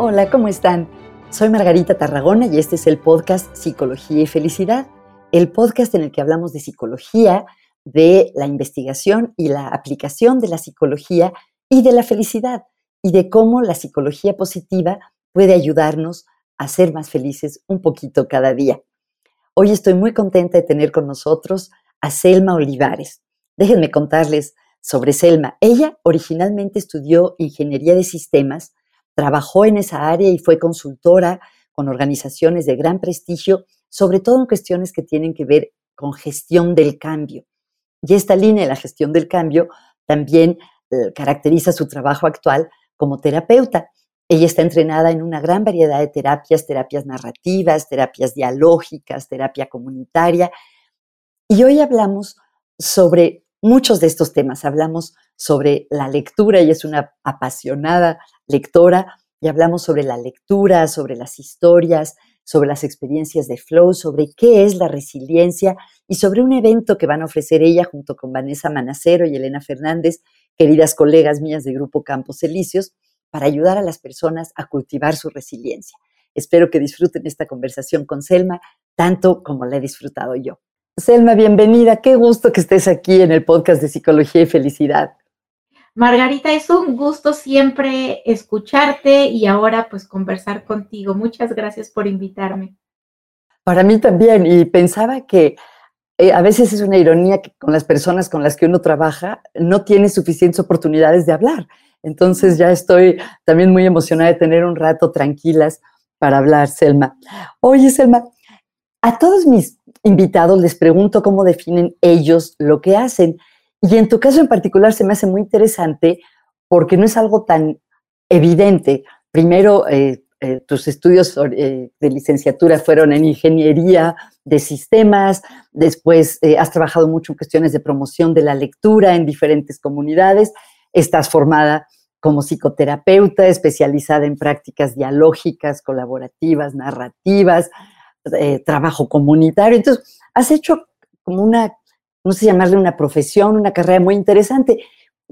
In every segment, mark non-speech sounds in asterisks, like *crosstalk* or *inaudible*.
Hola, ¿cómo están? Soy Margarita Tarragona y este es el podcast Psicología y Felicidad, el podcast en el que hablamos de psicología, de la investigación y la aplicación de la psicología y de la felicidad y de cómo la psicología positiva puede ayudarnos a ser más felices un poquito cada día. Hoy estoy muy contenta de tener con nosotros a Selma Olivares. Déjenme contarles sobre Selma. Ella originalmente estudió ingeniería de sistemas, trabajó en esa área y fue consultora con organizaciones de gran prestigio, sobre todo en cuestiones que tienen que ver con gestión del cambio. Y esta línea de la gestión del cambio también eh, caracteriza su trabajo actual como terapeuta. Ella está entrenada en una gran variedad de terapias, terapias narrativas, terapias dialógicas, terapia comunitaria. Y hoy hablamos sobre muchos de estos temas. Hablamos sobre la lectura, ella es una apasionada lectora, y hablamos sobre la lectura, sobre las historias, sobre las experiencias de flow, sobre qué es la resiliencia y sobre un evento que van a ofrecer ella junto con Vanessa Manacero y Elena Fernández, queridas colegas mías de Grupo Campos Elíseos, para ayudar a las personas a cultivar su resiliencia. Espero que disfruten esta conversación con Selma tanto como la he disfrutado yo. Selma, bienvenida. Qué gusto que estés aquí en el podcast de Psicología y Felicidad. Margarita, es un gusto siempre escucharte y ahora pues conversar contigo. Muchas gracias por invitarme. Para mí también, y pensaba que eh, a veces es una ironía que con las personas con las que uno trabaja no tiene suficientes oportunidades de hablar. Entonces ya estoy también muy emocionada de tener un rato tranquilas para hablar, Selma. Oye, Selma, a todos mis invitados les pregunto cómo definen ellos lo que hacen. Y en tu caso en particular se me hace muy interesante porque no es algo tan evidente. Primero, eh, eh, tus estudios eh, de licenciatura fueron en ingeniería de sistemas, después has trabajado mucho en cuestiones de promoción de la lectura en diferentes comunidades, estás formada como psicoterapeuta especializada en prácticas dialógicas, colaborativas, narrativas, eh, trabajo comunitario. Entonces, has hecho como una, no sé llamarle una profesión, una carrera muy interesante.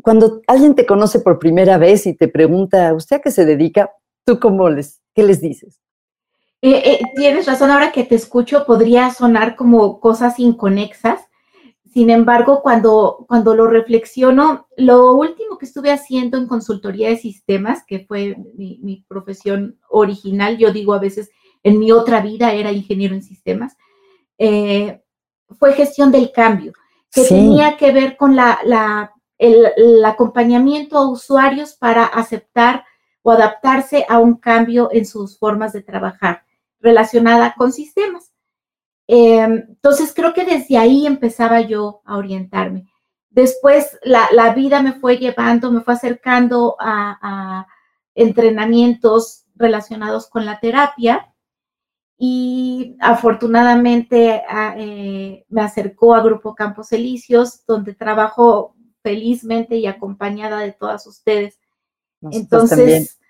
Cuando alguien te conoce por primera vez y te pregunta, ¿usted a qué se dedica? ¿Tú cómo les, qué les dices? Eh, eh, tienes razón, ahora que te escucho podría sonar como cosas inconexas. Sin embargo, cuando, cuando lo reflexiono, lo último que estuve haciendo en consultoría de sistemas, que fue mi, mi profesión original, yo digo a veces en mi otra vida era ingeniero en sistemas, eh, fue gestión del cambio, que tenía que ver con la, el, acompañamiento a usuarios para aceptar o adaptarse a un cambio en sus formas de trabajar relacionada con sistemas. Em, entonces creo que desde ahí empezaba yo a orientarme. Después la, vida me fue llevando, me fue acercando a entrenamientos relacionados con la terapia y afortunadamente ah, eh, me acercó a Grupo Campos Elíseos, donde trabajo felizmente y acompañada de todas ustedes. Entonces,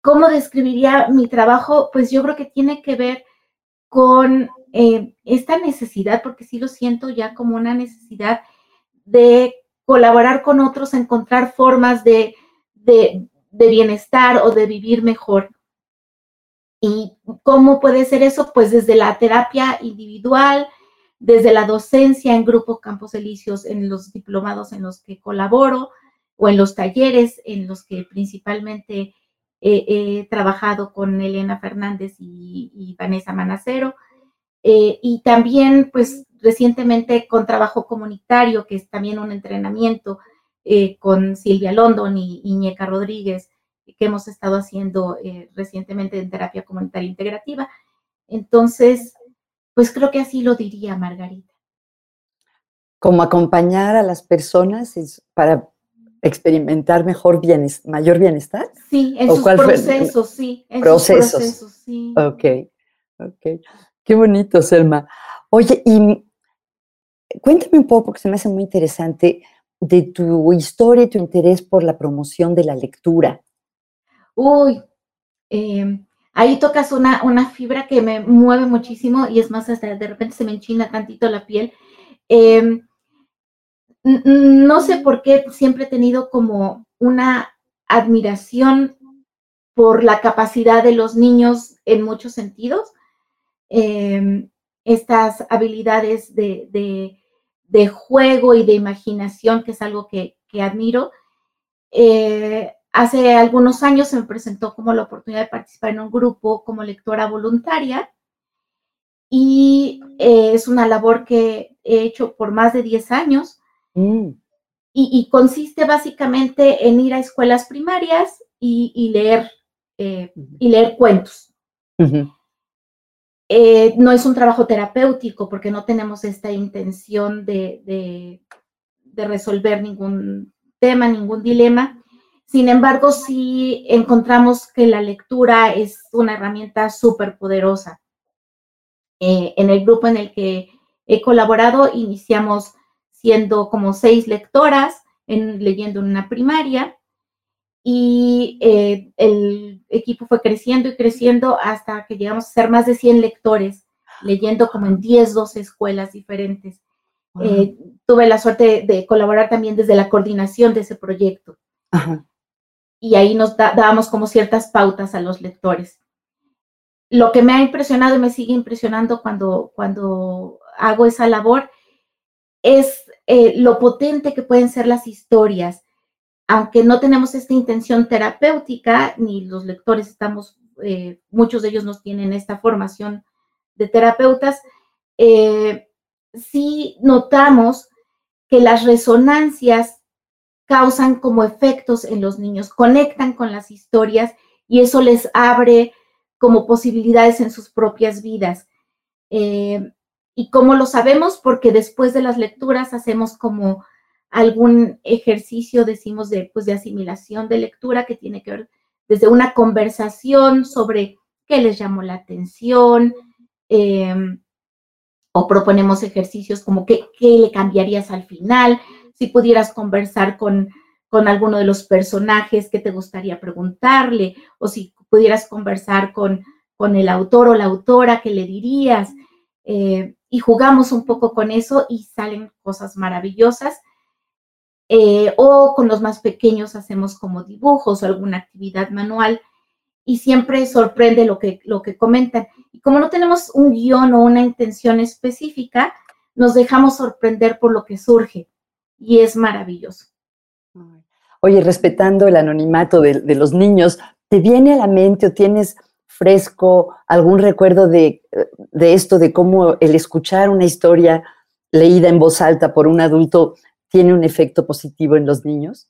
¿cómo describiría mi trabajo? Pues yo creo que tiene que ver con eh, esta necesidad, porque sí lo siento ya como una necesidad de colaborar con otros, encontrar formas de, de bienestar o de vivir mejor. ¿Y cómo puede ser eso? Pues desde la terapia individual, desde la docencia en grupos Campos Elíseos, en los diplomados en los que colaboro o en los talleres en los que principalmente he trabajado con Elena Fernández y, Vanessa Manacero. Eh, y también, pues, recientemente con trabajo comunitario, que es también un entrenamiento eh, con Silvia London y Iñeca Rodríguez que hemos estado haciendo eh, recientemente en terapia comunitaria integrativa. Entonces, pues creo que así lo diría Margarita. Como acompañar a las personas para experimentar mejor bienestar, mayor bienestar. Sí, en sus procesos, sí. En procesos. Sus procesos, sí. Ok, ok. Qué bonito, Selma. Oye, y cuéntame un poco, porque se me hace muy interesante, de tu historia y tu interés por la promoción de la lectura uy, em, ahí tocas una, una, fibra que me mueve muchísimo y es más, hasta de repente se me enchina tantito la piel. Em, no sé por qué siempre he tenido como una admiración por la capacidad de los niños en muchos sentidos. Em, estas habilidades de, juego y de imaginación, que es algo que, admiro. Eh, hace algunos años se me presentó como la oportunidad de participar en un grupo como lectora voluntaria y eh, es una labor que he hecho por más de 10 años mm. y, consiste básicamente en ir a escuelas primarias y, leer, eh, y leer cuentos. Eh, no es un trabajo terapéutico porque no tenemos esta intención de, resolver ningún tema, ningún dilema. Sin embargo, sí encontramos que la lectura es una herramienta súper poderosa. Eh, en el grupo en el que he colaborado, iniciamos siendo como seis lectoras, en, leyendo en una primaria, y eh, el equipo fue creciendo y creciendo hasta que llegamos a ser más de 100 lectores, leyendo como en 10, 12 escuelas diferentes. Eh, tuve la suerte de, colaborar también desde la coordinación de ese proyecto. Y ahí nos dábamos como ciertas pautas a los lectores. Lo que me ha impresionado y me sigue impresionando cuando, cuando hago esa labor es eh, lo potente que pueden ser las historias aunque no tenemos esta intención terapéutica, ni los lectores estamos, eh, muchos de ellos nos tienen esta formación de terapeutas, eh, sí notamos que las resonancias causan como efectos en los niños, conectan con las historias y eso les abre como posibilidades en sus propias vidas. Eh, ¿Y cómo lo sabemos? Porque después de las lecturas hacemos como algún ejercicio, decimos, de, pues, de asimilación de lectura que tiene que ver desde una conversación sobre qué les llamó la atención, em, o proponemos ejercicios como qué, qué, le cambiarías al final, si pudieras conversar con, con alguno de los personajes que te gustaría preguntarle, o si pudieras conversar con, con el autor o la autora, ¿qué le dirías? Eh, y jugamos un poco con eso y salen cosas maravillosas. Eh, o con los más pequeños hacemos como dibujos o alguna actividad manual y siempre sorprende lo que, lo que comentan. Y como no tenemos un guion o una intención específica, nos dejamos sorprender por lo que surge y es maravilloso. Oye, respetando el anonimato de, de los niños, ¿te viene a la mente o tienes fresco algún recuerdo de, de esto, de cómo el escuchar una historia leída en voz alta por un adulto tiene un efecto positivo en los niños?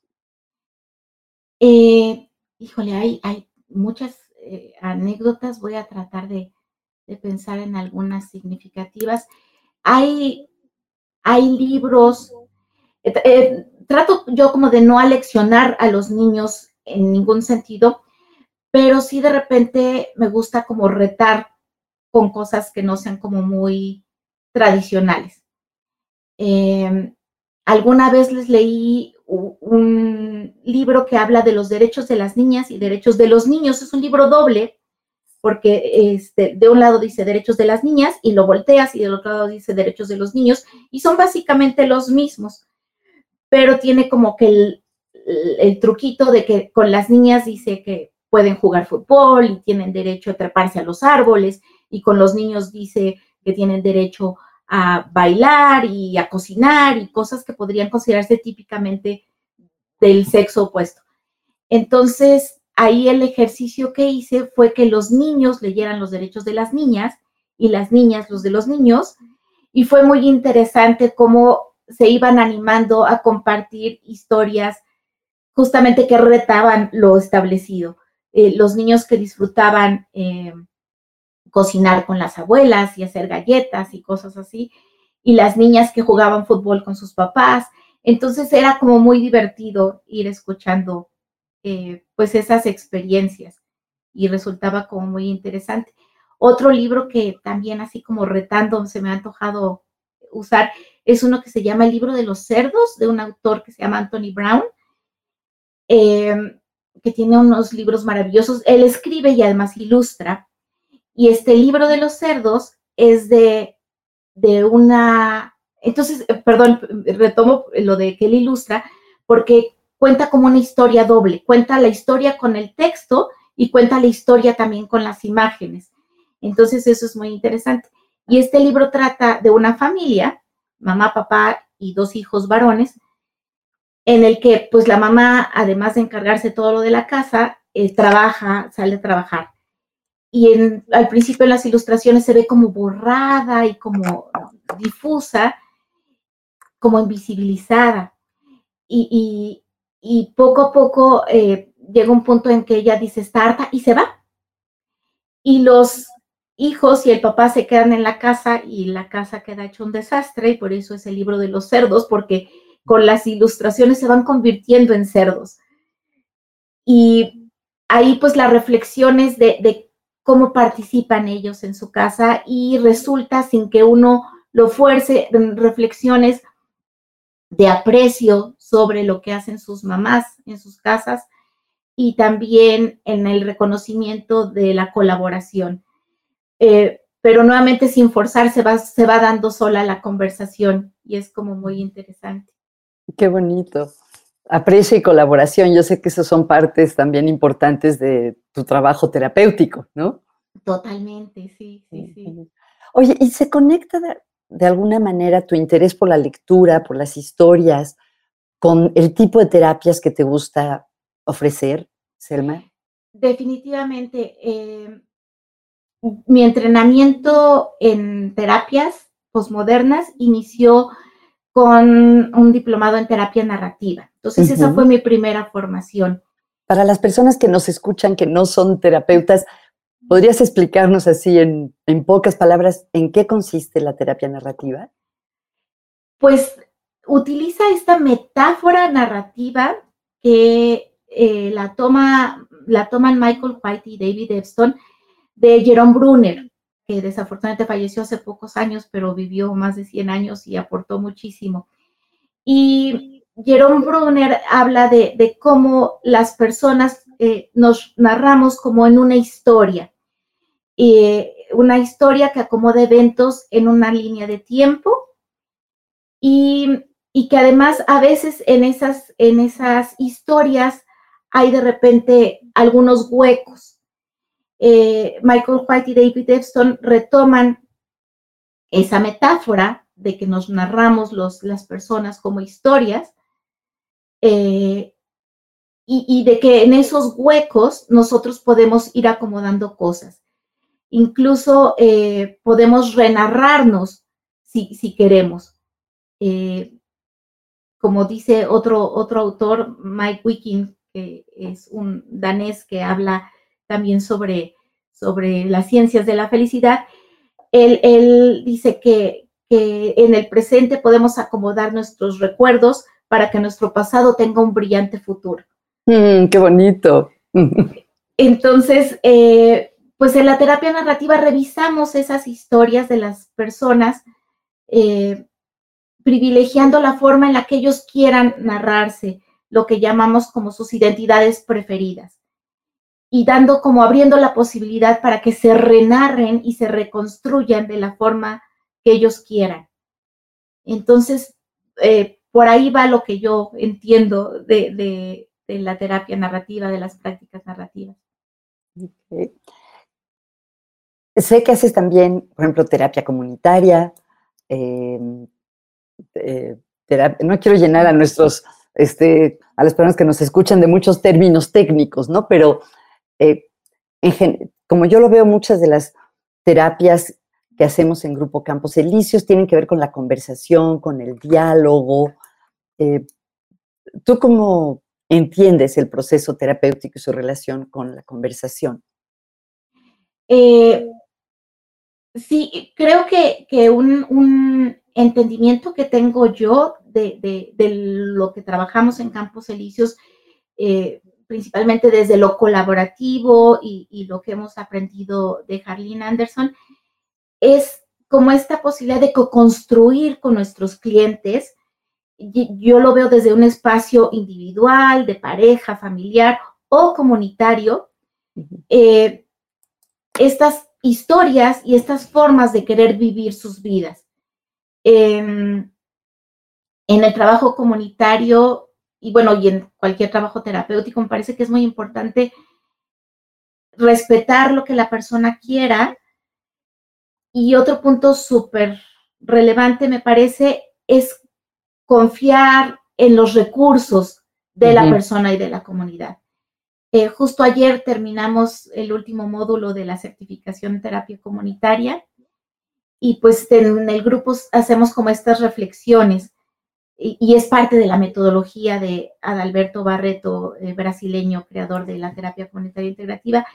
Eh, híjole, hay, hay muchas eh, anécdotas, voy a tratar de, pensar en algunas significativas. Hay, hay libros, eh, trato yo como de no aleccionar a los niños en ningún sentido, pero sí de repente me gusta como retar con cosas que no sean como muy tradicionales. Em, Alguna vez les leí un libro que habla de los derechos de las niñas y derechos de los niños. Es un libro doble, porque este, de un lado dice derechos de las niñas y lo volteas y del otro lado dice derechos de los niños y son básicamente los mismos, pero tiene como que el, truquito de que con las niñas dice que pueden jugar fútbol y tienen derecho a treparse a los árboles y con los niños dice que tienen derecho a bailar y a cocinar y cosas que podrían considerarse típicamente del sexo opuesto. Entonces, ahí el ejercicio que hice fue que los niños leyeran los derechos de las niñas y las niñas los de los niños. Y fue muy interesante cómo se iban animando a compartir historias justamente que retaban lo establecido. Eh, los niños que disfrutaban eh, cocinar con las abuelas y hacer galletas y cosas así, y las niñas que jugaban fútbol con sus papás. Entonces era como muy divertido ir escuchando eh, pues esas experiencias y resultaba como muy interesante. Otro libro que también así como retando se me ha antojado usar es uno que se llama El libro de los cerdos de un autor que se llama Anthony Brown, em, que tiene unos libros maravillosos. Él escribe y además ilustra y este libro de los cerdos es de, de una, entonces, eh, perdón, retomo lo de que él ilustra, porque cuenta como una historia doble, cuenta la historia con el texto y cuenta la historia también con las imágenes. Entonces eso es muy interesante. Y este libro trata de una familia, mamá, papá y dos hijos varones, en el que pues la mamá, además de encargarse todo lo de la casa, eh, trabaja, sale a trabajar. Y al principio en las ilustraciones se ve como borrada y como difusa, como invisibilizada. Y, poco a poco eh, llega un punto en que ella dice, está y se va. Y los hijos y el papá se quedan en la casa y la casa queda hecho un desastre y por eso es el libro de los cerdos, porque con las ilustraciones se van convirtiendo en cerdos. Y ahí pues las reflexiones de, de cómo participan ellos en su casa y resulta sin que uno lo fuerce, reflexiones de aprecio sobre lo que hacen sus mamás en sus casas y también en el reconocimiento de la colaboración. Eh, pero nuevamente sin forzar se va, se va dando sola la conversación y es como muy interesante. Qué bonito. Aprecio y colaboración. Yo sé que esas son partes también importantes de tu trabajo terapéutico, ¿no? Totalmente, sí, sí, sí. Oye, ¿y se conecta de, alguna manera tu interés por la lectura, por las historias, con el tipo de terapias que te gusta ofrecer, Selma? Definitivamente. Eh, mi entrenamiento en terapias posmodernas inició con un diplomado en terapia narrativa. Entonces, esa fue mi primera formación. Para las personas que nos escuchan, que no son terapeutas, ¿podrías explicarnos así en, pocas palabras en qué consiste la terapia narrativa? Pues utiliza esta metáfora narrativa que eh, la, toma, la toman Michael White y David Epstein de Jerome Brunner, que desafortunadamente falleció hace pocos años, pero vivió más de 100 años y aportó muchísimo. Y Jerome Brunner habla de, cómo las personas eh, nos narramos como en una historia, una historia que acomoda eventos en una línea de tiempo y, y, que además a veces en esas, en esas historias hay de repente algunos huecos eh, Michael White y David Epstein retoman esa metáfora de que nos narramos las personas como historias eh, y, de que en esos huecos nosotros podemos ir acomodando cosas. Incluso eh, podemos renarrarnos si, si queremos. como dice otro, otro autor, Mike Wiking, que es un danés que habla también sobre, sobre las ciencias de la felicidad, él, dice que, en el presente podemos acomodar nuestros recuerdos para que nuestro pasado tenga un brillante futuro. Mm, ¡Qué bonito! *laughs* Entonces, eh, pues en la terapia narrativa revisamos esas historias de las personas, eh, privilegiando la forma en la que ellos quieran narrarse, lo que llamamos como sus identidades preferidas y dando como abriendo la posibilidad para que se renarren y se reconstruyan de la forma que ellos quieran. Entonces, eh, por ahí va lo que yo entiendo de, la terapia narrativa, de las prácticas narrativas. Sé que haces también, por ejemplo, terapia comunitaria. Em, eh, no quiero llenar a nuestros, este, a las personas que nos escuchan de muchos términos técnicos, ¿no? Pero eh, como yo lo veo, muchas de las terapias que hacemos en Grupo Campos Elíseos tienen que ver con la conversación, con el diálogo. Eh, ¿Tú cómo entiendes el proceso terapéutico y su relación con la conversación? Eh, sí, creo que, un, entendimiento que tengo yo de, lo que trabajamos en Campos Elíseos principalmente desde lo colaborativo y, lo que hemos aprendido de Harleen Anderson, es como esta posibilidad de co-construir con nuestros clientes. Yo lo veo desde un espacio individual, de pareja, familiar o comunitario. Eh, estas historias y estas formas de querer vivir sus vidas. Em, en el trabajo comunitario y bueno, y en cualquier trabajo terapéutico, me parece que es muy importante respetar lo que la persona quiera. Y otro punto súper relevante, me parece, es confiar en los recursos de la persona y de la comunidad. Eh, justo ayer terminamos el último módulo de la certificación en terapia comunitaria y pues en el grupo hacemos como estas reflexiones y, es parte de la metodología de Adalberto Barreto, eh, brasileño, creador de la terapia comunitaria integrativa,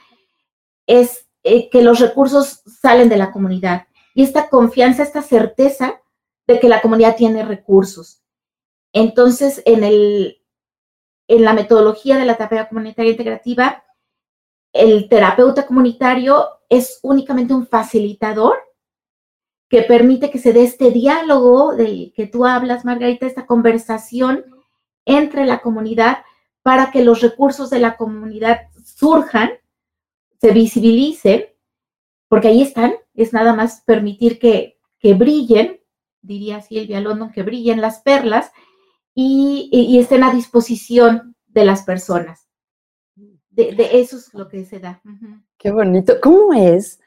es eh, que los recursos salen de la comunidad y esta confianza, esta certeza de que la comunidad tiene recursos. Entonces, en, el, en la metodología de la terapia comunitaria integrativa, el terapeuta comunitario es únicamente un facilitador que permite que se dé este diálogo del que tú hablas, Margarita, esta conversación entre la comunidad para que los recursos de la comunidad surjan, se visibilicen, porque ahí están, es nada más permitir que, que brillen, diría Silvia London, que brillen las perlas y, estén a disposición de las personas. De, eso es lo que se da. Qué bonito. ¿Cómo es?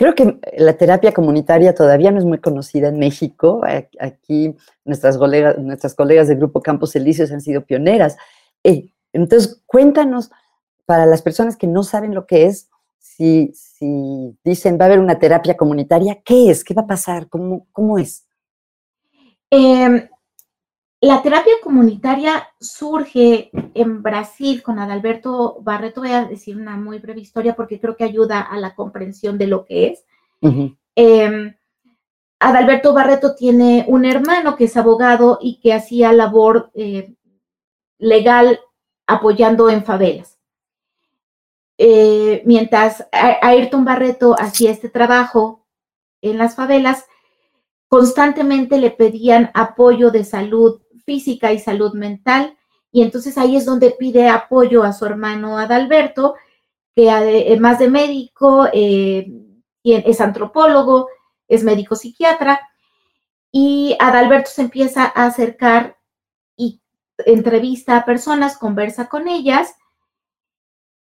Creo que la terapia comunitaria todavía no es muy conocida en México. Aquí nuestras colegas, del Grupo Campos Elíseos han sido pioneras. Eh, entonces, cuéntanos, para las personas que no saben lo que es, si, si dicen va a haber una terapia comunitaria, ¿qué es? ¿Qué va a pasar? ¿Cómo, cómo es? Eh, la terapia comunitaria surge en Brasil con Adalberto Barreto. Voy a decir una muy breve historia porque creo que ayuda a la comprensión de lo que es. Em, Adalberto Barreto tiene un hermano que es abogado y que hacía labor eh, legal apoyando en favelas. Eh, mientras Ayrton Barreto hacía este trabajo en las favelas, constantemente le pedían apoyo de salud física y salud mental. Y entonces ahí es donde pide apoyo a su hermano Adalberto, que además de médico, eh, es antropólogo, es médico psiquiatra. Y Adalberto se empieza a acercar y entrevista a personas, conversa con ellas.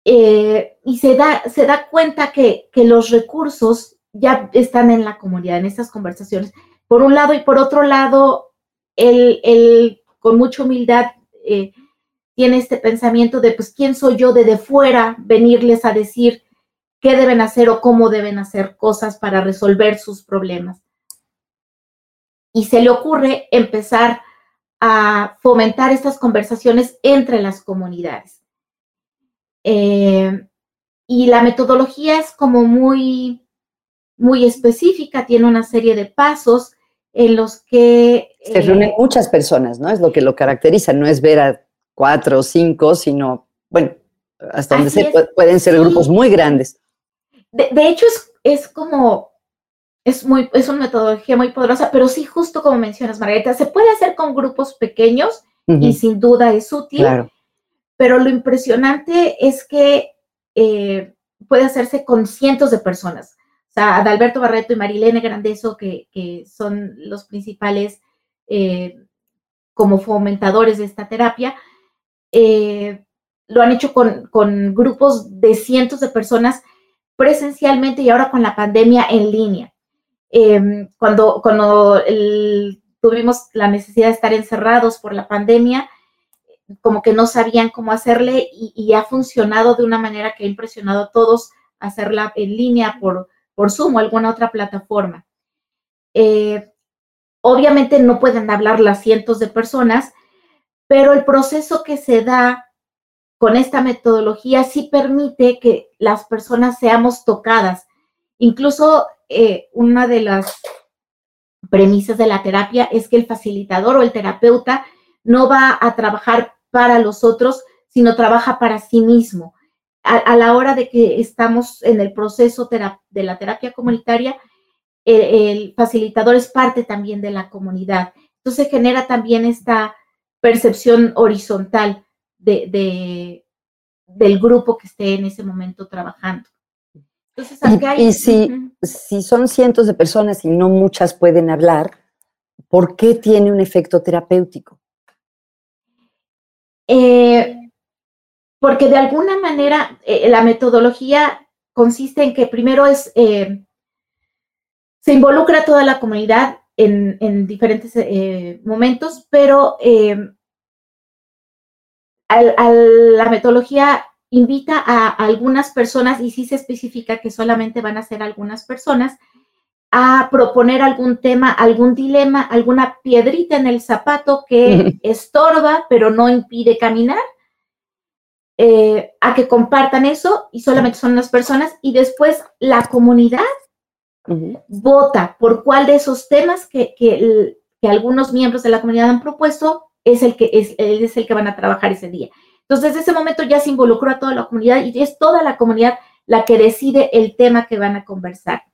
Eh, y se da, se da cuenta que, que los recursos ya están en la comunidad, en estas conversaciones. Por un lado y por otro lado, él, con mucha humildad eh, tiene este pensamiento de, pues, ¿quién soy yo de de fuera venirles a decir qué deben hacer o cómo deben hacer cosas para resolver sus problemas? Y se le ocurre empezar a fomentar estas conversaciones entre las comunidades. Eh, y la metodología es como muy, muy específica, tiene una serie de pasos en los que... Se reúnen eh, muchas personas, ¿no? Es lo que lo caracteriza, no es ver a cuatro o cinco, sino, bueno, hasta donde se pueden ser grupos muy grandes. De, hecho, es, es, como, es, muy, es una metodología muy poderosa, pero sí, justo como mencionas, Margarita, se puede hacer con grupos pequeños y sin duda es útil, pero lo impresionante es que eh, puede hacerse con cientos de personas. Adalberto Barreto y Marilene Grandeso, que, son los principales eh, como fomentadores de esta terapia, eh, lo han hecho con, grupos de cientos de personas presencialmente y ahora con la pandemia en línea. Em, cuando cuando tuvimos la necesidad de estar encerrados por la pandemia, como que no sabían cómo hacerle y, y ha funcionado de una manera que ha impresionado a todos hacerla en línea por, por Zoom o alguna otra plataforma. Eh, obviamente no pueden hablar las cientos de personas, pero el proceso que se da con esta metodología sí permite que las personas seamos tocadas. Incluso eh, una de las premisas de la terapia es que el facilitador o el terapeuta no va a trabajar para los otros, sino trabaja para sí mismo a, la hora de que estamos en el proceso de la terapia comunitaria, el, facilitador es parte también de la comunidad. Entonces genera también esta percepción horizontal de, del grupo que esté en ese momento trabajando. Entonces, y, si, si son cientos de personas y no muchas pueden hablar, ¿por qué tiene un efecto terapéutico? Eh, porque de alguna manera eh, la metodología consiste en que primero es, eh, se involucra toda la comunidad en, diferentes eh, momentos, pero la metodología invita a, algunas personas, y sí se especifica que solamente van a ser algunas personas, a proponer algún tema, algún dilema, alguna piedrita en el zapato que *laughs* estorba, pero no impide caminar, eh, a que compartan eso y solamente son las personas y después la comunidad vota por cuál de esos temas que, que, algunos miembros de la comunidad han propuesto es el que es, es el que van a trabajar ese día. Entonces, desde ese momento ya se involucró a toda la comunidad y es toda la comunidad la que decide el tema que van a conversar.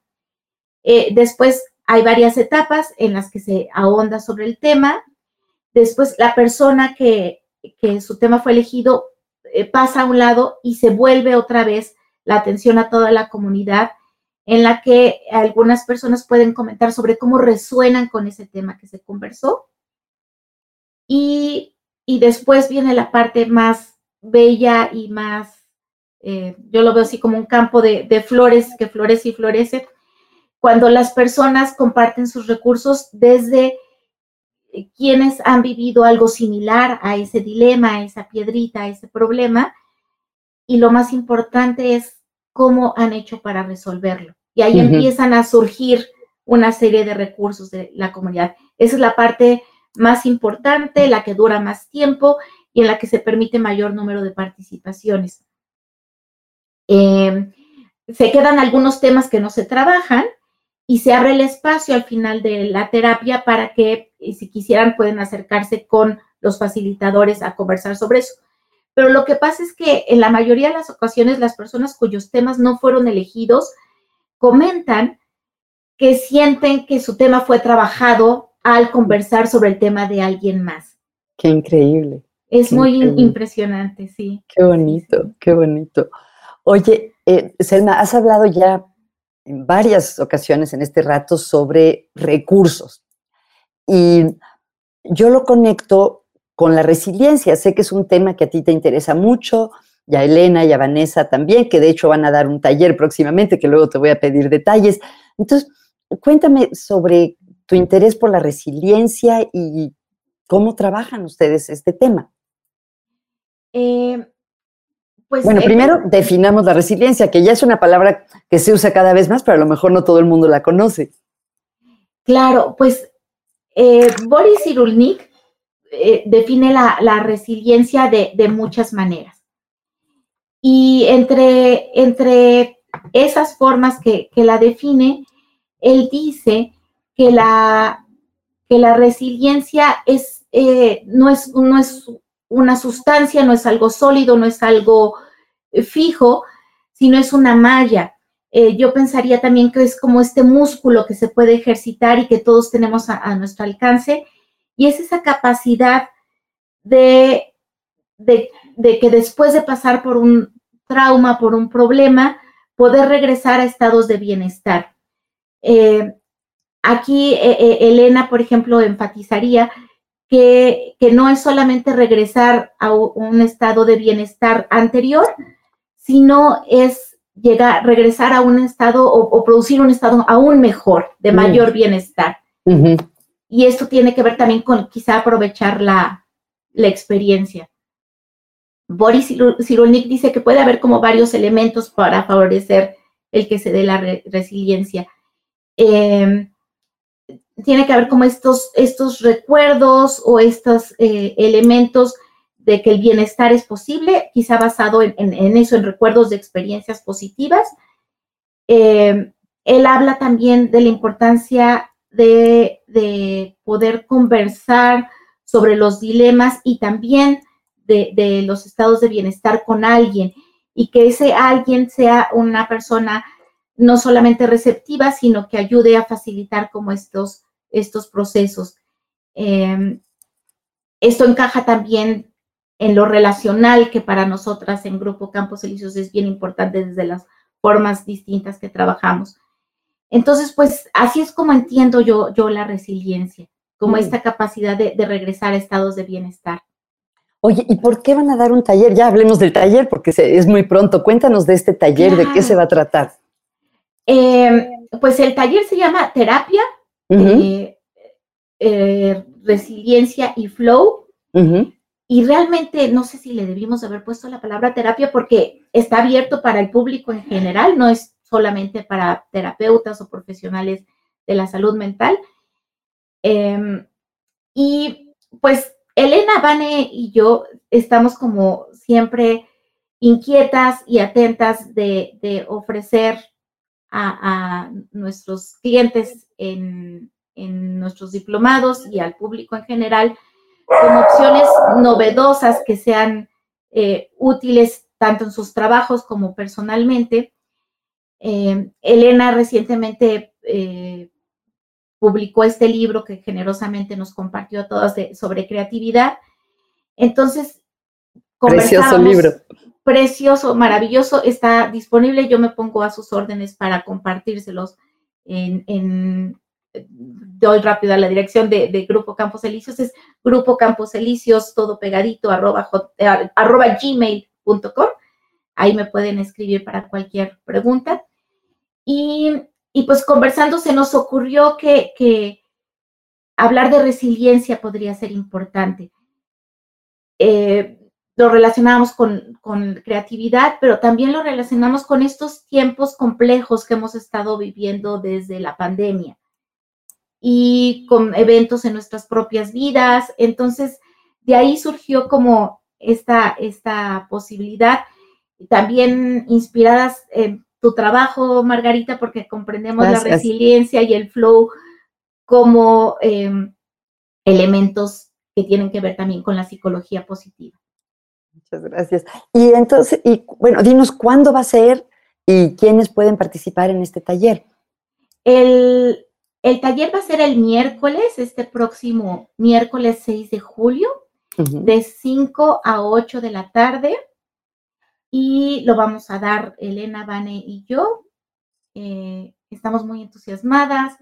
Eh, después hay varias etapas en las que se ahonda sobre el tema. Después la persona que, su tema fue elegido eh, pasa a un lado y se vuelve otra vez la atención a toda la comunidad en la que algunas personas pueden comentar sobre cómo resuenan con ese tema que se conversó. Y y después viene la parte más bella y más, eh, yo lo veo así como un campo de, flores que florece y florece, cuando las personas comparten sus recursos desde quienes han vivido algo similar a ese dilema, a esa piedrita, a ese problema, y lo más importante es cómo han hecho para resolverlo. Y ahí empiezan a surgir una serie de recursos de la comunidad. Esa es la parte más importante, la que dura más tiempo y en la que se permite mayor número de participaciones. Em, se quedan algunos temas que no se trabajan y se abre el espacio al final de la terapia para que, si quisieran, pueden acercarse con los facilitadores a conversar sobre eso. Pero lo que pasa es que en la mayoría de las ocasiones las personas cuyos temas no fueron elegidos comentan que sienten que su tema fue trabajado al conversar sobre el tema de alguien más. Qué increíble. Es muy impresionante, sí. Qué bonito, qué bonito. Oye, eh, Selma, has hablado ya en varias ocasiones en este rato sobre recursos y yo lo conecto con la resiliencia. Sé que es un tema que a ti te interesa mucho, y a Elena y a Vanessa también, que de hecho van a dar un taller próximamente, que luego te voy a pedir detalles. Entonces, cuéntame sobre tu interés por la resiliencia y cómo trabajan ustedes este tema. Eh, pues, bueno, eh, primero definamos la resiliencia, que ya es una palabra que se usa cada vez más, pero a lo mejor no todo el mundo la conoce. Claro, pues eh, Boris Cyrulnik define la, resiliencia de, muchas maneras. Y entre, entre esas formas que, que la define, él dice que la, que la resiliencia es, eh, no, es, no es una sustancia, no es algo sólido, no es algo eh, fijo, sino es una malla. Eh, yo pensaría también que es como este músculo que se puede ejercitar y que todos tenemos a, nuestro alcance, y es esa capacidad de, de, que después de pasar por un trauma, por un problema, poder regresar a estados de bienestar. Aquí eh, eh, Elena, por ejemplo, enfatizaría que, no es solamente regresar a un estado de bienestar anterior, sino es llegar, regresar a un estado o, producir un estado aún mejor, de mayor bienestar. Y esto tiene que ver también con quizá aprovechar la, experiencia. Boris Cyrulnik dice que puede haber como varios elementos para favorecer el que se dé la resiliencia. Em, tiene que haber como estos, estos recuerdos o estos eh, elementos de que el bienestar es posible, quizá basado en, eso, en recuerdos de experiencias positivas. Eh, él habla también de la importancia de, de, poder conversar sobre los dilemas y también de, los estados de bienestar con alguien y que ese alguien sea una persona no solamente receptiva, sino que ayude a facilitar como estos estos procesos. Em, esto encaja también en lo relacional que para nosotras en Grupo Campos Elíseos es bien importante desde las formas distintas que trabajamos. Entonces, pues así es como entiendo yo, yo la resiliencia, como esta capacidad de, regresar a estados de bienestar. Oye, ¿y por qué van a dar un taller? Ya hablemos del taller porque es muy pronto. Cuéntanos de este taller, de qué se va a tratar. Em, pues el taller se llama Terapia, eh, eh, Resiliencia y Flow. Y realmente no sé si le debimos haber puesto la palabra terapia porque está abierto para el público en general, no es solamente para terapeutas o profesionales de la salud mental. Em, y pues Elena, Vane y yo estamos como siempre inquietas y atentas de, ofrecer a, nuestros clientes en, nuestros diplomados y al público en general como opciones novedosas que sean eh, útiles tanto en sus trabajos como personalmente. Em, Elena recientemente eh, publicó este libro que generosamente nos compartió a todas sobre creatividad. Entonces, precioso libro. Precioso, maravilloso, está disponible. Yo me pongo a sus órdenes para compartírselos en, doy rápido a la dirección de, Grupo Campos Elíseos, es Grupo Campos Elíseos, todo pegadito, arroba, eh, arroba gmail.com. Ahí me pueden escribir para cualquier pregunta. Y y pues conversando se nos ocurrió que, hablar de resiliencia podría ser importante. Eh, lo relacionamos con, creatividad, pero también lo relacionamos con estos tiempos complejos que hemos estado viviendo desde la pandemia y con eventos en nuestras propias vidas. Entonces, de ahí surgió como esta, esta posibilidad, también inspiradas en tu trabajo, Margarita, porque comprendemos la resiliencia y el flow como em, elementos que tienen que ver también con la psicología positiva. Muchas gracias. Y entonces, y bueno, dinos cuándo va a ser y quiénes pueden participar en este taller. El, taller va a ser el miércoles, este próximo miércoles 6 de julio, de 5 a 8 de la tarde y lo vamos a dar Elena, Vane y yo. Eh, estamos muy entusiasmadas.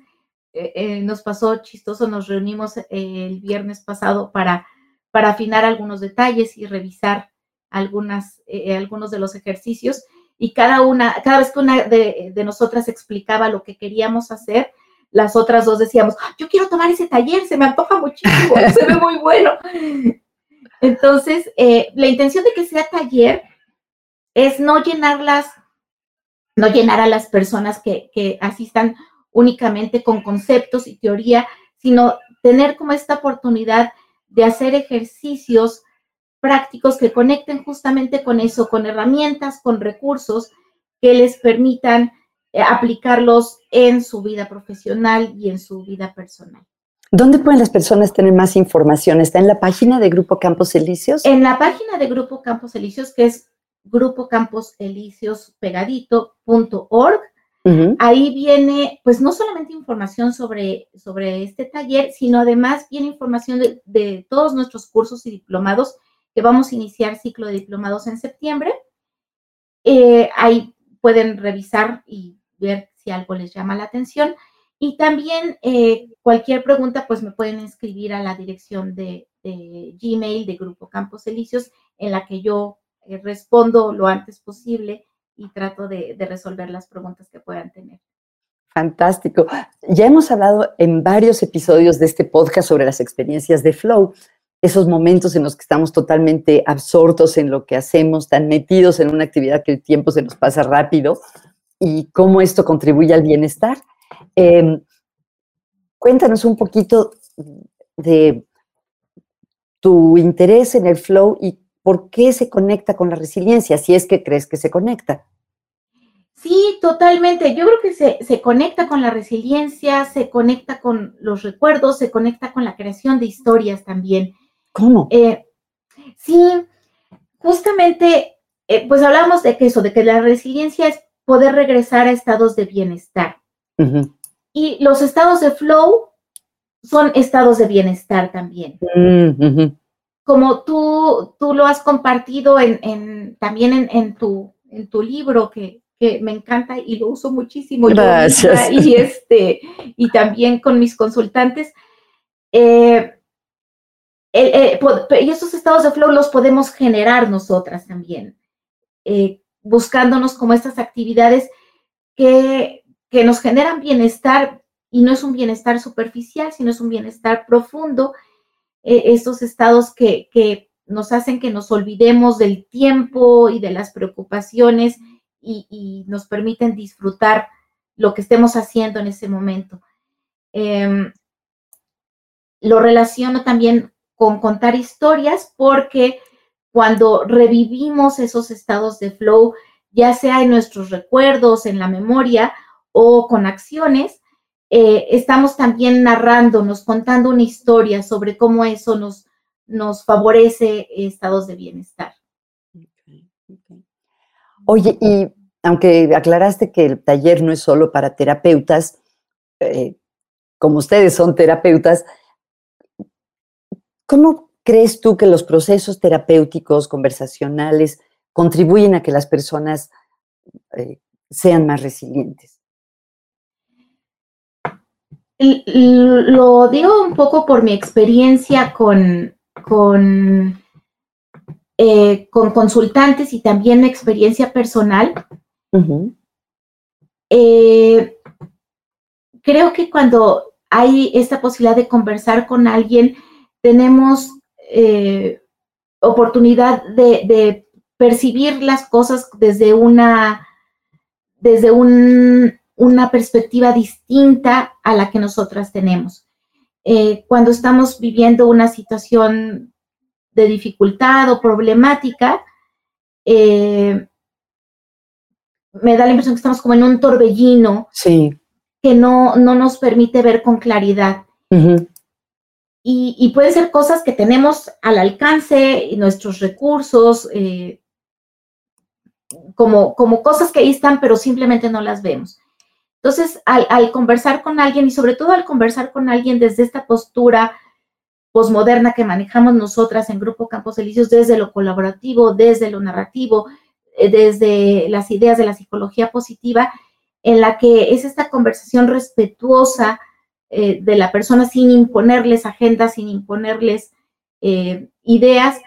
Eh, eh, nos pasó chistoso, nos reunimos el viernes pasado para, para afinar algunos detalles y revisar algunas, algunos de los ejercicios. Y cada una, cada vez que una de, de, nosotras explicaba lo que queríamos hacer, las otras dos decíamos, ah, yo quiero tomar ese taller, se me antoja muchísimo, *laughs* se ve muy bueno. Entonces, la intención de que sea taller es no llenarlas, no llenar a las personas que, asistan únicamente con conceptos y teoría, sino tener como esta oportunidad de hacer ejercicios prácticos que conecten justamente con eso, con herramientas, con recursos que les permitan eh, aplicarlos en su vida profesional y en su vida personal. ¿Dónde pueden las personas tener más información? ¿Está en la página de Grupo Campos Elíseos? En la página de Grupo Campos Elíseos, que es Grupo Campos Elíseos pegadito.org. Ahí viene, pues no solamente información sobre, sobre este taller, sino además viene información de, todos nuestros cursos y diplomados, que vamos a iniciar ciclo de diplomados en septiembre. Eh, ahí pueden revisar y ver si algo les llama la atención. Y también eh, cualquier pregunta, pues me pueden escribir a la dirección de, de Gmail de Grupo Campos Elíseos, en la que yo eh, respondo lo antes posible y trato de, resolver las preguntas que puedan tener. Fantástico. Ya hemos hablado en varios episodios de este podcast sobre las experiencias de flow, esos momentos en los que estamos totalmente absortos en lo que hacemos, tan metidos en una actividad que el tiempo se nos pasa rápido y cómo esto contribuye al bienestar. Em, cuéntanos un poquito de tu interés en el flow y ¿por qué se conecta con la resiliencia? Si es que crees que se conecta. Sí, totalmente. Yo creo que se, conecta con la resiliencia, se conecta con los recuerdos, se conecta con la creación de historias también. ¿Cómo? Eh, sí, justamente, eh, pues hablamos de que eso, de que la resiliencia es poder regresar a estados de bienestar. Y los estados de flow son estados de bienestar también. Mm, como tú, tú lo has compartido en, también en, tu, en tu libro, que, me encanta y lo uso muchísimo. Gracias. y, este, y también con mis consultantes. Eh, y esos estados de flow los podemos generar nosotras también, eh, buscándonos como estas actividades que, que nos generan bienestar y no es un bienestar superficial, sino es un bienestar profundo, eh, estos estados que, que, nos hacen que nos olvidemos del tiempo y de las preocupaciones y, nos permiten disfrutar lo que estemos haciendo en ese momento. Em, lo relaciono también con contar historias porque cuando revivimos esos estados de flow, ya sea en nuestros recuerdos, en la memoria o con acciones, eh, estamos también narrándonos, contando una historia sobre cómo eso nos, favorece estados de bienestar. Oye, y aunque aclaraste que el taller no es solo para terapeutas, eh, como ustedes son terapeutas, ¿cómo crees tú que los procesos terapéuticos, conversacionales, contribuyen a que las personas eh, sean más resilientes? Lo digo un poco por mi experiencia con, con, eh, con consultantes y también mi experiencia personal. Eh, creo que cuando hay esta posibilidad de conversar con alguien, tenemos eh, oportunidad de, percibir las cosas desde una, desde una perspectiva distinta a la que nosotras tenemos. Eh, cuando estamos viviendo una situación de dificultad o problemática, eh, me da la impresión que estamos como en un torbellino que no, no nos permite ver con claridad. Y, pueden ser cosas que tenemos al alcance, nuestros recursos, eh, como, como cosas que ahí están, pero simplemente no las vemos. Entonces, al, conversar con alguien y sobre todo al conversar con alguien desde esta postura posmoderna que manejamos nosotras en Grupo Campos Elíseos, desde lo colaborativo, desde lo narrativo, eh, desde las ideas de la psicología positiva, en la que es esta conversación respetuosa eh, de la persona sin imponerles agendas, sin imponerles eh, ideas,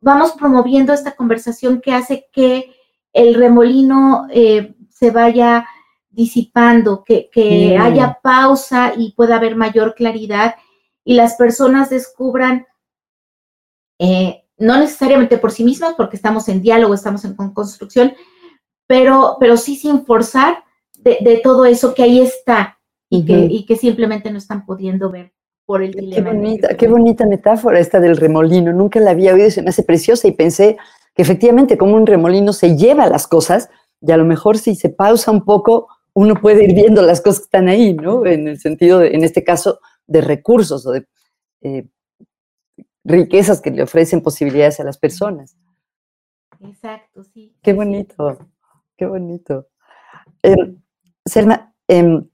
vamos promoviendo esta conversación que hace que el remolino se vaya disipando, que, que haya pausa y pueda haber mayor claridad y las personas descubran no necesariamente por sí mismas, porque estamos en diálogo, estamos en construcción, pero, pero sí sin forzar de, todo eso que ahí está y, que, y que simplemente no están pudiendo ver por el dilema. Qué bonita, qué bonita metáfora esta del remolino, nunca la había oído, se me hace preciosa y pensé que efectivamente como un remolino se lleva las cosas y a lo mejor si se pausa un poco, uno puede ir viendo las cosas que están ahí, ¿no? En el sentido, de, en este caso, de recursos o de eh, riquezas que le ofrecen posibilidades a las personas. Exacto, sí. Qué bonito, qué bonito. Em, Selma, em,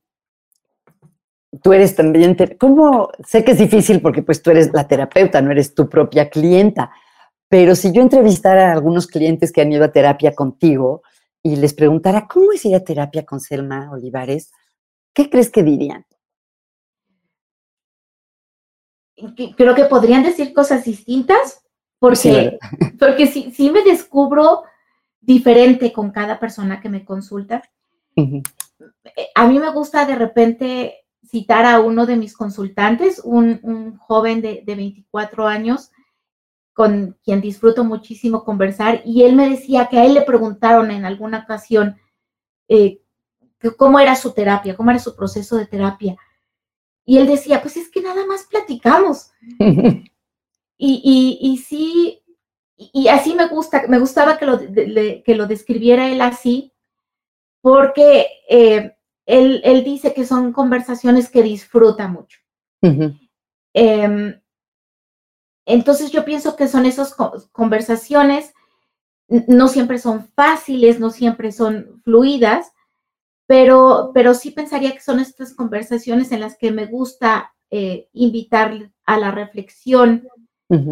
tú eres también, ¿cómo? Sé que es difícil porque pues tú eres la terapeuta, no eres tu propia clienta, pero si yo entrevistara a algunos clientes que han ido a terapia contigo y les preguntara, ¿cómo es ir a terapia con Selma Olivares? ¿Qué crees que dirían? creo que podrían decir cosas distintas, porque, sí, *laughs* porque sí, me descubro diferente con cada persona que me consulta. A mí me gusta de repente citar a uno de mis consultantes, un, joven de, 24 años, con quien disfruto muchísimo conversar, y él me decía que a él le preguntaron en alguna ocasión eh, cómo era su terapia, cómo era su proceso de terapia. Y él decía, pues es que nada más platicamos. *laughs* y, y, sí, y, así me gusta, me gustaba que lo, que lo describiera él así, porque eh, él, dice que son conversaciones que disfruta mucho. Em, entonces yo pienso que son esas conversaciones, no siempre son fáciles, no siempre son fluidas, pero, pero sí pensaría que son estas conversaciones en las que me gusta eh, invitar a la reflexión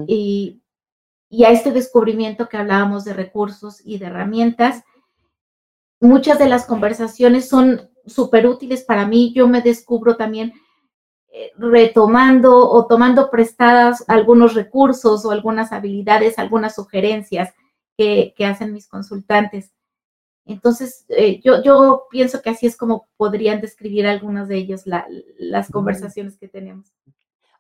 y, y, a este descubrimiento que hablábamos de recursos y de herramientas. Muchas de las conversaciones son súper útiles para mí. Yo me descubro también eh, retomando o tomando prestadas algunos recursos o algunas habilidades, algunas sugerencias que, hacen mis consultantes. Entonces, eh, yo, yo pienso que así es como podrían describir algunas de ellos las conversaciones que tenemos.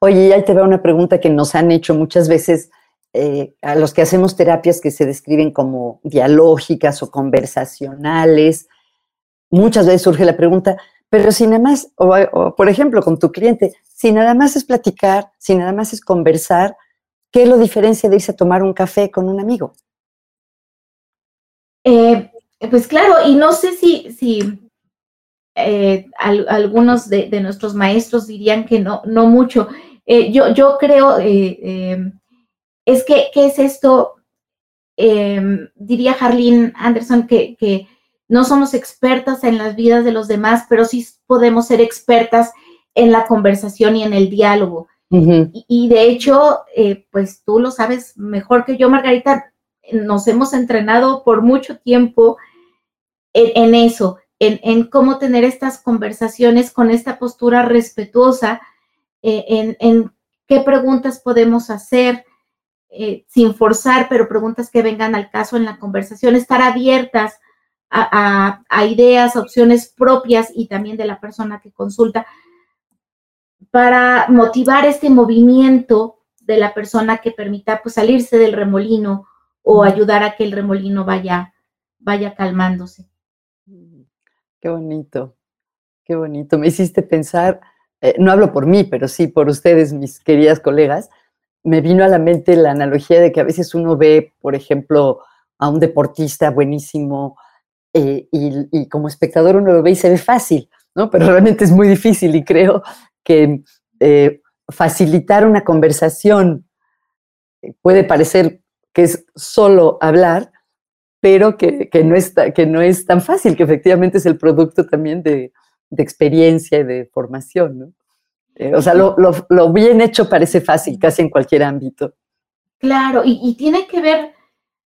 Oye, ahí te veo una pregunta que nos han hecho muchas veces eh, a los que hacemos terapias que se describen como dialógicas o conversacionales. Muchas veces surge la pregunta, pero si nada más, o, por ejemplo, con tu cliente, si nada más es platicar, si nada más es conversar, ¿qué lo diferencia de irse a tomar un café con un amigo? Eh, pues claro, y no sé si, si eh, algunos de, nuestros maestros dirían que no, no mucho. Eh, yo, yo creo, es que, ¿qué es esto? diría Harleen Anderson que no somos expertas en las vidas de los demás, pero sí podemos ser expertas en la conversación y en el diálogo. y, de hecho, eh, pues tú lo sabes mejor que yo, Margarita, nos hemos entrenado por mucho tiempo en, eso, en, cómo tener estas conversaciones con esta postura respetuosa, eh, en, qué preguntas podemos hacer. Eh, sin forzar, pero preguntas que vengan al caso en la conversación, estar abiertas a, ideas, opciones propias y también de la persona que consulta para motivar este movimiento de la persona que permita pues, salirse del remolino o ayudar a que el remolino vaya, vaya calmándose. Qué bonito, qué bonito. Me hiciste pensar, eh, no hablo por mí, pero sí por ustedes, mis queridas colegas, me vino a la mente la analogía de que a veces uno ve, por ejemplo, a un deportista buenísimo, eh, y, como espectador uno lo ve y se ve fácil, ¿no? Pero *laughs* realmente es muy difícil y creo que eh, facilitar una conversación eh, puede parecer que es solo hablar, pero que, no, está, que no es tan fácil, que efectivamente es el producto también de, experiencia y de formación, ¿no? o sea, lo, bien hecho parece fácil casi en cualquier ámbito. Claro, y, tiene que ver,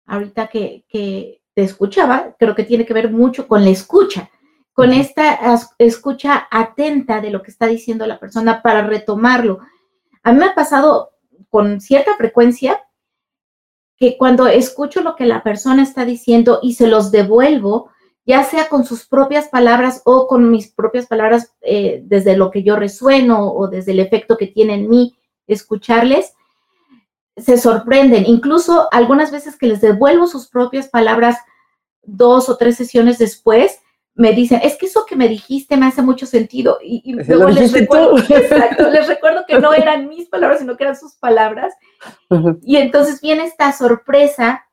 ahorita que, que te escuchaba, creo que tiene que ver mucho con la escucha, con esta escucha atenta de lo que está diciendo la persona para retomarlo. A mí me ha pasado con cierta frecuencia que cuando escucho lo que la persona está diciendo y se los devuelvo, ya sea con sus propias palabras o con mis propias palabras eh, desde lo que yo resueno o desde el efecto que tiene en mí escucharles, se sorprenden. Incluso algunas veces que les devuelvo sus propias palabras dos o tres sesiones después, me dicen, es que eso que me dijiste me hace mucho sentido. Y, luego les recuerdo, *laughs* les recuerdo que no eran mis palabras, sino que eran sus palabras. Y entonces viene esta sorpresa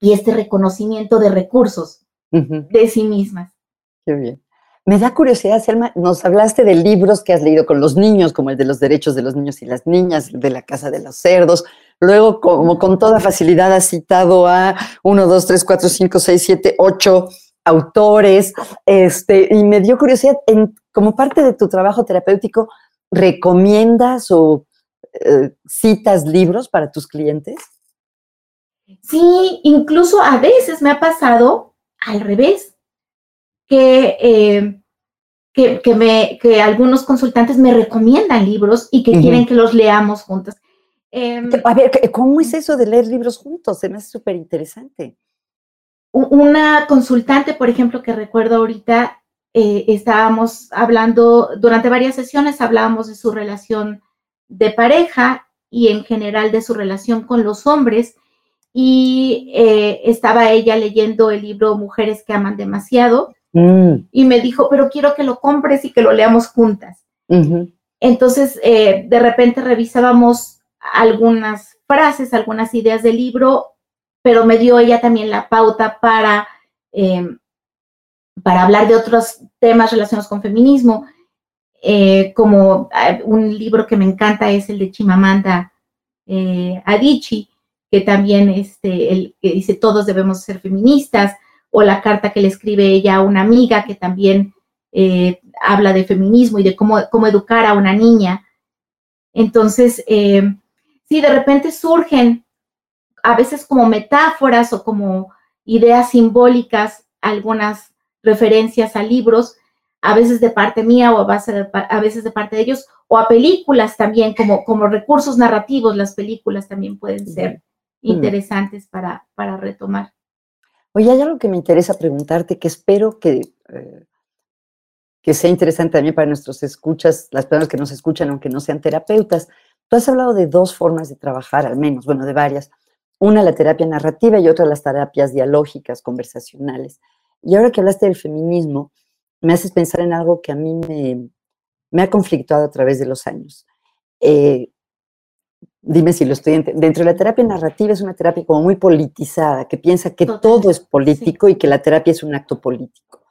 y este reconocimiento de recursos de sí mismas. Qué bien. Me da curiosidad, Selma, nos hablaste de libros que has leído con los niños, como el de los derechos de los niños y las niñas, de la casa de los cerdos. Luego, como con toda facilidad, has citado a uno, dos, tres, cuatro, cinco, seis, siete, ocho autores. Este, y me dio curiosidad, como parte de tu trabajo terapéutico, ¿recomiendas o eh, citas libros para tus clientes? Sí, incluso a veces me ha pasado al revés que, eh, que, me, que algunos consultantes me recomiendan libros y que quieren que los leamos juntos. Em, a ver, ¿cómo es eso de leer libros juntos? Se me hace súper interesante. Una consultante, por ejemplo, que recuerdo ahorita, eh, estábamos hablando, durante varias sesiones hablábamos de su relación de pareja y en general de su relación con los hombres. Y eh, estaba ella leyendo el libro Mujeres que aman demasiado. Mm. Y me dijo, pero quiero que lo compres y que lo leamos juntas. Entonces, eh, de repente revisábamos algunas frases, algunas ideas del libro, pero me dio ella también la pauta para, em, para hablar de otros temas relacionados con feminismo, eh, como eh, un libro que me encanta es el de Chimamanda Adichie, que también este, el, que dice todos debemos ser feministas, o la carta que le escribe ella a una amiga que también eh, habla de feminismo y de cómo, cómo, educar a una niña. Entonces, eh, sí, de repente surgen a veces como metáforas o como ideas simbólicas, algunas referencias a libros. a veces de parte mía o a, veces de parte de ellos, o a películas también, como, como recursos narrativos, las películas también pueden ser interesantes para, para retomar. Oye, hay algo que me interesa preguntarte, que espero que, eh, que sea interesante también para nuestros escuchas, las personas que nos escuchan, aunque no sean terapeutas. Tú has hablado de dos formas de trabajar, al menos, bueno, de varias. Una, la terapia narrativa y otra, las terapias dialógicas, conversacionales. Y ahora que hablaste del feminismo, me haces pensar en algo que a mí me, ha conflictuado a través de los años. Eh, dime si lo estoy Dentro de la terapia narrativa es una terapia como muy politizada, que piensa que todo es político y que la terapia es un acto político.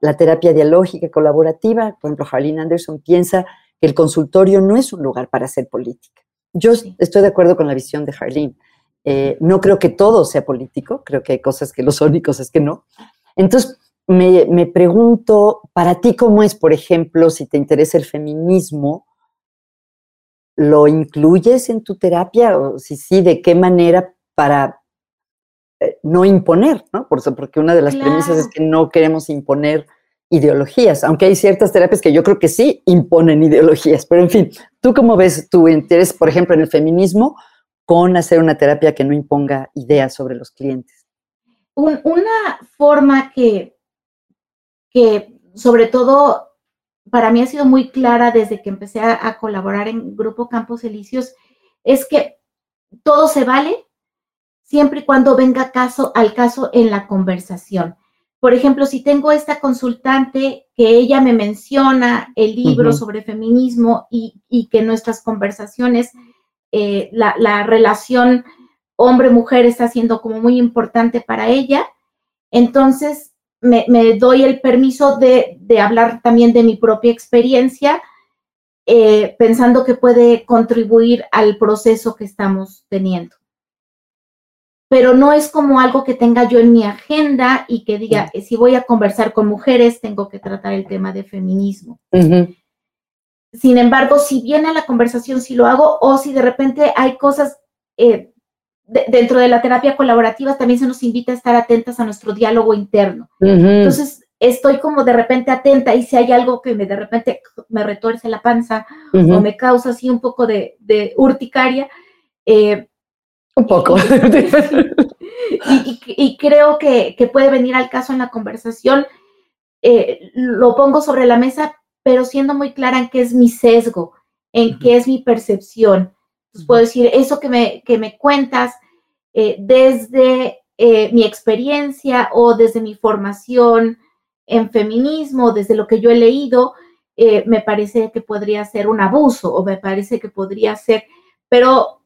La terapia dialógica, colaborativa, por ejemplo, Harleen Anderson piensa que el consultorio no es un lugar para hacer política. Yo estoy de acuerdo con la visión de Harleen. Eh, no creo que todo sea político, creo que hay cosas que lo son y cosas que no. Entonces, me, me pregunto, para ti, ¿cómo es, por ejemplo, si te interesa el feminismo? ¿Lo incluyes en tu terapia? O si sí, ¿de qué manera para eh, no imponer? ¿no? Por eso, porque una de las premisas es que no queremos imponer ideologías, aunque hay ciertas terapias que yo creo que sí imponen ideologías, pero en fin, ¿tú cómo ves tu interés, por ejemplo, en el feminismo con hacer una terapia que no imponga ideas sobre los clientes? una forma que, que sobre todo para mí ha sido muy clara desde que empecé a, colaborar en Grupo Campos Elíseos es que todo se vale siempre y cuando venga caso al caso en la conversación. Por ejemplo, si tengo esta consultante que ella me menciona el libro sobre feminismo y, que nuestras conversaciones, eh, la, relación hombre-mujer está siendo como muy importante para ella, entonces me, doy el permiso de, hablar también de mi propia experiencia, eh, pensando que puede contribuir al proceso que estamos teniendo. Pero no es como algo que tenga yo en mi agenda y que diga, si voy a conversar con mujeres, tengo que tratar el tema de feminismo. Sin embargo, si viene a la conversación, si lo hago, o si de repente hay cosas eh, dentro de la terapia colaborativa, también se nos invita a estar atentas a nuestro diálogo interno. Entonces, estoy como de repente atenta y si hay algo que me de repente me retuerce la panza o me causa así un poco de, de urticaria, eh, un poco. y, *laughs* creo que, puede venir al caso en la conversación. Eh, lo pongo sobre la mesa, pero siendo muy clara en qué es mi sesgo, en qué es mi percepción. Entonces puedo decir, eso que me, que me cuentas eh, desde eh, mi experiencia o desde mi formación en feminismo, desde lo que yo he leído, me parece que podría ser un abuso o me parece que podría ser, pero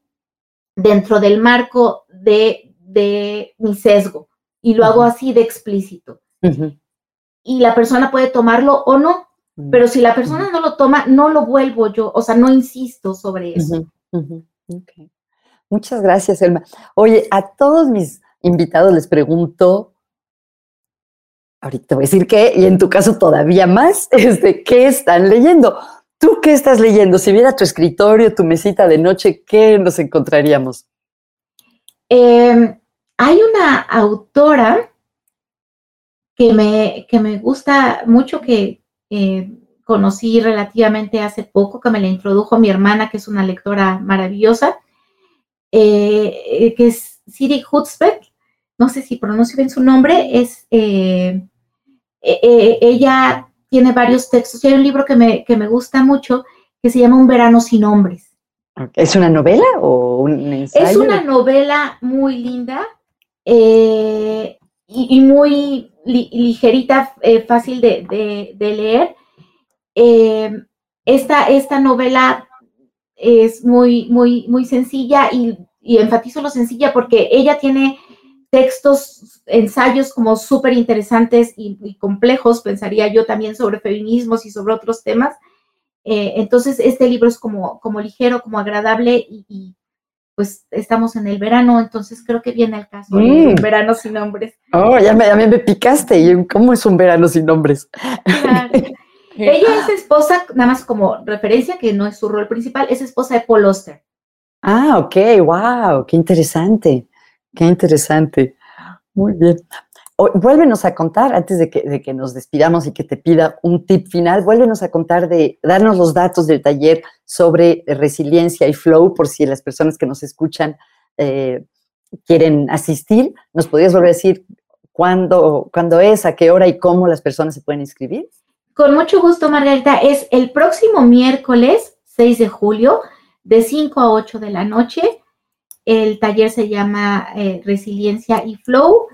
dentro del marco de, mi sesgo y lo hago así de explícito. Y la persona puede tomarlo o no, pero si la persona no lo toma, no lo vuelvo yo, o sea, no insisto sobre eso. Muchas gracias, Elma. Oye, a todos mis invitados les pregunto, ahorita voy a decir qué, y en tu caso todavía más, *laughs* este, ¿qué están leyendo? ¿Tú qué estás leyendo? Si viera tu escritorio, tu mesita de noche, ¿qué nos encontraríamos? Em, hay una autora que me, que me gusta mucho, que eh, conocí relativamente hace poco, que me la introdujo mi hermana, que es una lectora maravillosa, eh, que es Siri Hutzbeck. No sé si pronuncio bien su nombre. Es eh, ella tiene varios textos. Y hay un libro que me, que me gusta mucho que se llama Un verano sin hombres. ¿Es una novela o un ensayo? Es una novela muy linda eh, y, muy ligerita, eh, fácil de, leer. Eh, esta, esta novela es muy, muy, muy sencilla y, y enfatizo lo sencilla porque ella tiene textos, ensayos como súper interesantes y, complejos, pensaría yo también sobre feminismos y sobre otros temas. Eh, entonces, este libro es como, como ligero, como agradable y, pues estamos en el verano, entonces creo que viene al caso. Un mm. verano sin nombres. Oh, ya me, me picaste. ¿Cómo es un verano sin nombres? *laughs* Ella es esposa, nada más como referencia, que no es su rol principal, es esposa de Paul Oster. Ah, ok, wow, qué interesante. Qué interesante. Muy bien. vuélvenos a contar, antes de que, de que, nos despidamos y que te pida un tip final, vuélvenos a contar de darnos los datos del taller sobre resiliencia y flow, por si las personas que nos escuchan eh, quieren asistir. ¿Nos podrías volver a decir cuándo, cuándo es, a qué hora y cómo las personas se pueden inscribir? Con mucho gusto, Margarita. Es el próximo miércoles 6 de julio, de 5 a 8 de la noche. El taller se llama eh, Resiliencia y Flow.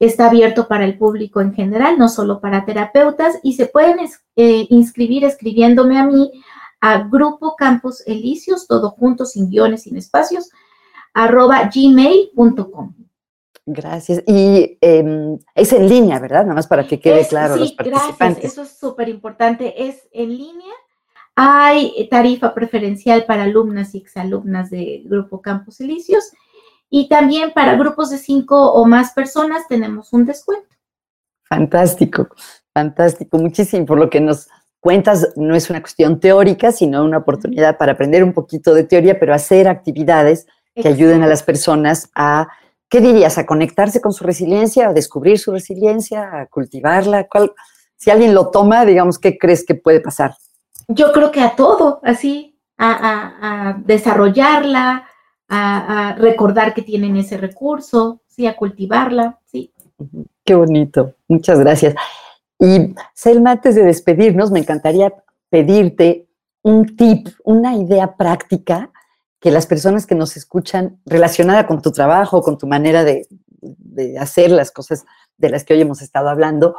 Está abierto para el público en general, no solo para terapeutas, y se pueden eh, inscribir escribiéndome a mí a Grupo Campus Elíseos, todo junto, sin guiones, sin espacios, arroba gmail.com. Gracias. Y em, es en línea, ¿verdad? Nada más para que quede claro sí, los participantes. Gracias. Eso es súper importante. Es en línea. Hay tarifa preferencial para alumnas y exalumnas de Grupo Campus Elíseos. Y también para grupos de cinco o más personas tenemos un descuento. Fantástico, fantástico. Muchísimo. Por lo que nos cuentas, no es una cuestión teórica, sino una oportunidad para aprender un poquito de teoría, pero hacer actividades que ayuden a las personas a, ¿qué dirías? A conectarse con su resiliencia, a descubrir su resiliencia, a cultivarla. ¿Cuál, si alguien lo toma, digamos, ¿qué crees que puede pasar? Yo creo que a todo, así, a, desarrollarla, a, recordar que tienen ese recurso, sí, a cultivarla, sí. Qué bonito, muchas gracias. Y Selma, antes de despedirnos, me encantaría pedirte un tip, una idea práctica que las personas que nos escuchan relacionada con tu trabajo, con tu manera de, hacer las cosas de las que hoy hemos estado hablando,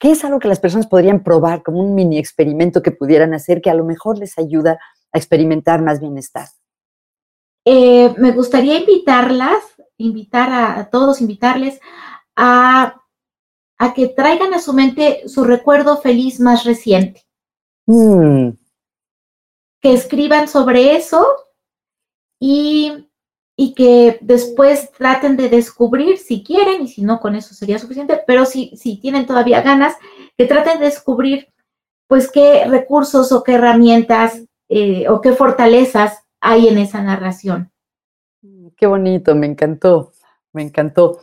¿qué es algo que las personas podrían probar como un mini experimento que pudieran hacer que a lo mejor les ayuda a experimentar más bienestar? Eh, me gustaría invitarlas, invitar a, todos, invitarles a, que traigan a su mente su recuerdo feliz más reciente. Mm. Que escriban sobre eso y, que después traten de descubrir si quieren y si no, con eso sería suficiente, pero si, si tienen todavía ganas, que traten de descubrir pues qué recursos o qué herramientas eh, o qué fortalezas hay en esa narración. Qué bonito, me encantó, me encantó.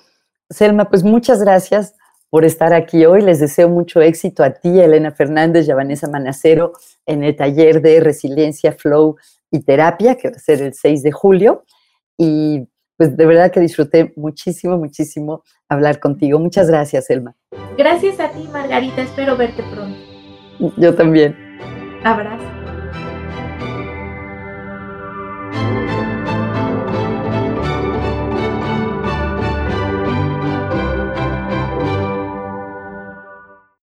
Selma, pues muchas gracias por estar aquí hoy. Les deseo mucho éxito a ti, Elena Fernández y a Vanessa Manacero en el taller de Resiliencia Flow y terapia, que va a ser el 6 de julio. Y pues de verdad que disfruté muchísimo, muchísimo hablar contigo. Muchas gracias, Elma. Gracias a ti, Margarita. Espero verte pronto. Yo también. Abrazo.